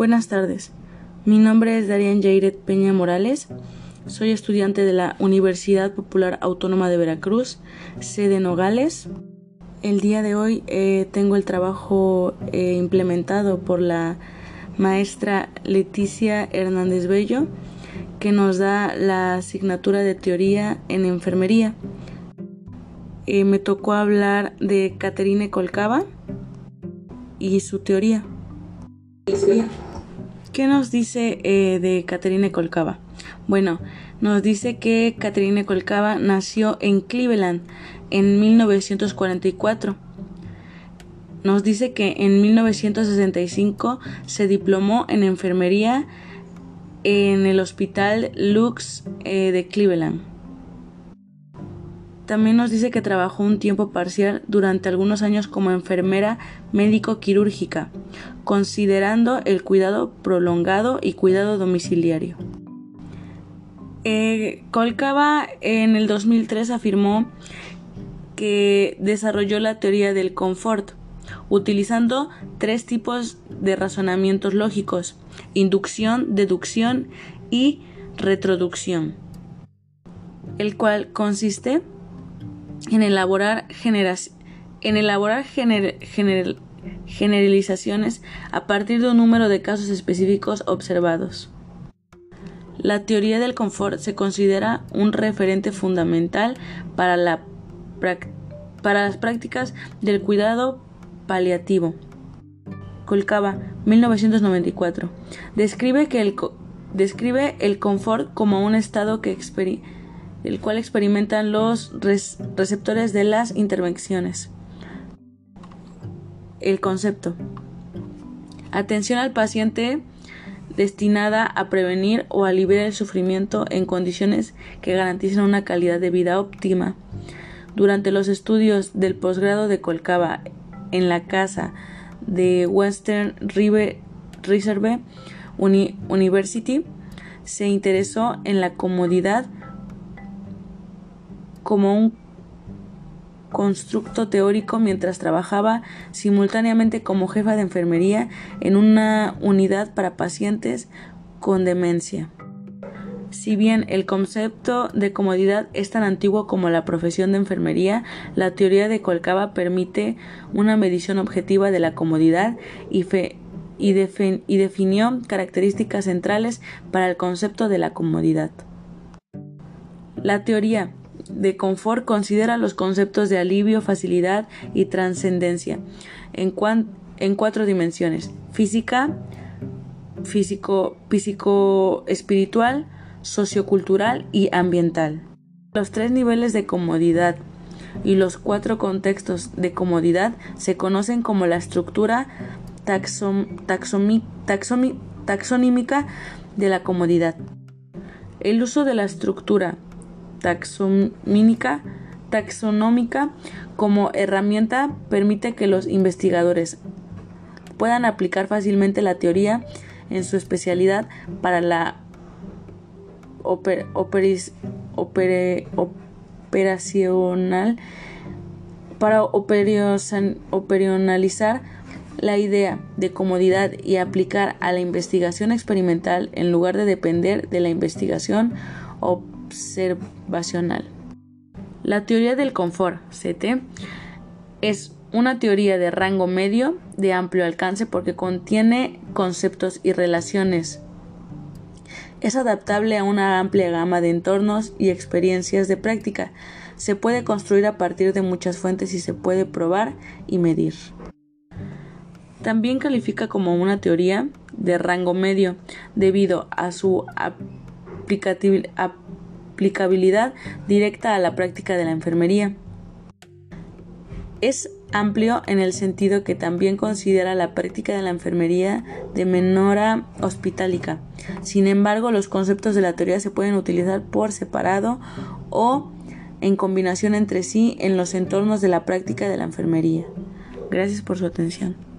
Buenas tardes. Mi nombre es Darian Jairet Peña Morales. Soy estudiante de la Universidad Popular Autónoma de Veracruz, sede Nogales. El día de hoy eh, tengo el trabajo eh, implementado por la maestra Leticia Hernández Bello, que nos da la asignatura de teoría en enfermería. Eh, me tocó hablar de Caterine Colcava y su teoría. ¿Qué nos dice eh, de Caterine Colcava? Bueno, nos dice que Caterine Colcava nació en Cleveland en 1944. Nos dice que en 1965 se diplomó en enfermería en el Hospital Lux eh, de Cleveland. También nos dice que trabajó un tiempo parcial durante algunos años como enfermera médico-quirúrgica, considerando el cuidado prolongado y cuidado domiciliario. Eh, en el 2003 afirmó que desarrolló la teoría del confort, utilizando tres tipos de razonamientos lógicos, inducción, deducción y retroducción, el cual consiste en elaborar, en elaborar generalizaciones a partir de un número de casos específicos observados. La teoría del confort se considera un referente fundamental para, la, para las prácticas del cuidado paliativo. Colcava, 1994. Describe, que el, describe el confort como un estado que experimenta el cual experimentan los receptores de las intervenciones. El concepto. Atención al paciente destinada a prevenir o aliviar el sufrimiento en condiciones que garanticen una calidad de vida óptima. Durante los estudios del posgrado de Colcaba en la casa de Western River Reserve University, se interesó en la comodidad como un constructo teórico mientras trabajaba simultáneamente como jefa de enfermería en una unidad para pacientes con demencia. Si bien el concepto de comodidad es tan antiguo como la profesión de enfermería, la teoría de Colcaba permite una medición objetiva de la comodidad y, y definió características centrales para el concepto de la comodidad. La teoría de confort considera los conceptos de alivio, facilidad y trascendencia en, en, cuatro dimensiones: física, físico, físico espiritual, sociocultural y ambiental. Los tres niveles de comodidad y los cuatro contextos de comodidad se conocen como la estructura taxonómica de la comodidad. El uso de la estructura taxonómica, como herramienta permite que los investigadores puedan aplicar fácilmente la teoría en su especialidad para la operacional para operacionalizar la idea de comodidad y aplicar a la investigación experimental en lugar de depender de la investigación observacional. La teoría del confort, CT, es una teoría de rango medio de amplio alcance porque contiene conceptos y relaciones. Es adaptable a una amplia gama de entornos y experiencias de práctica. Se puede construir a partir de muchas fuentes y se puede probar y medir. También califica como una teoría de rango medio debido a su aplicabilidad aplicabilidad directa a la práctica de la enfermería. Es amplio en el sentido que también considera la práctica de la enfermería de menora hospitálica. Sin embargo, los conceptos de la teoría se pueden utilizar por separado o en combinación entre sí en los entornos de la práctica de la enfermería. Gracias por su atención.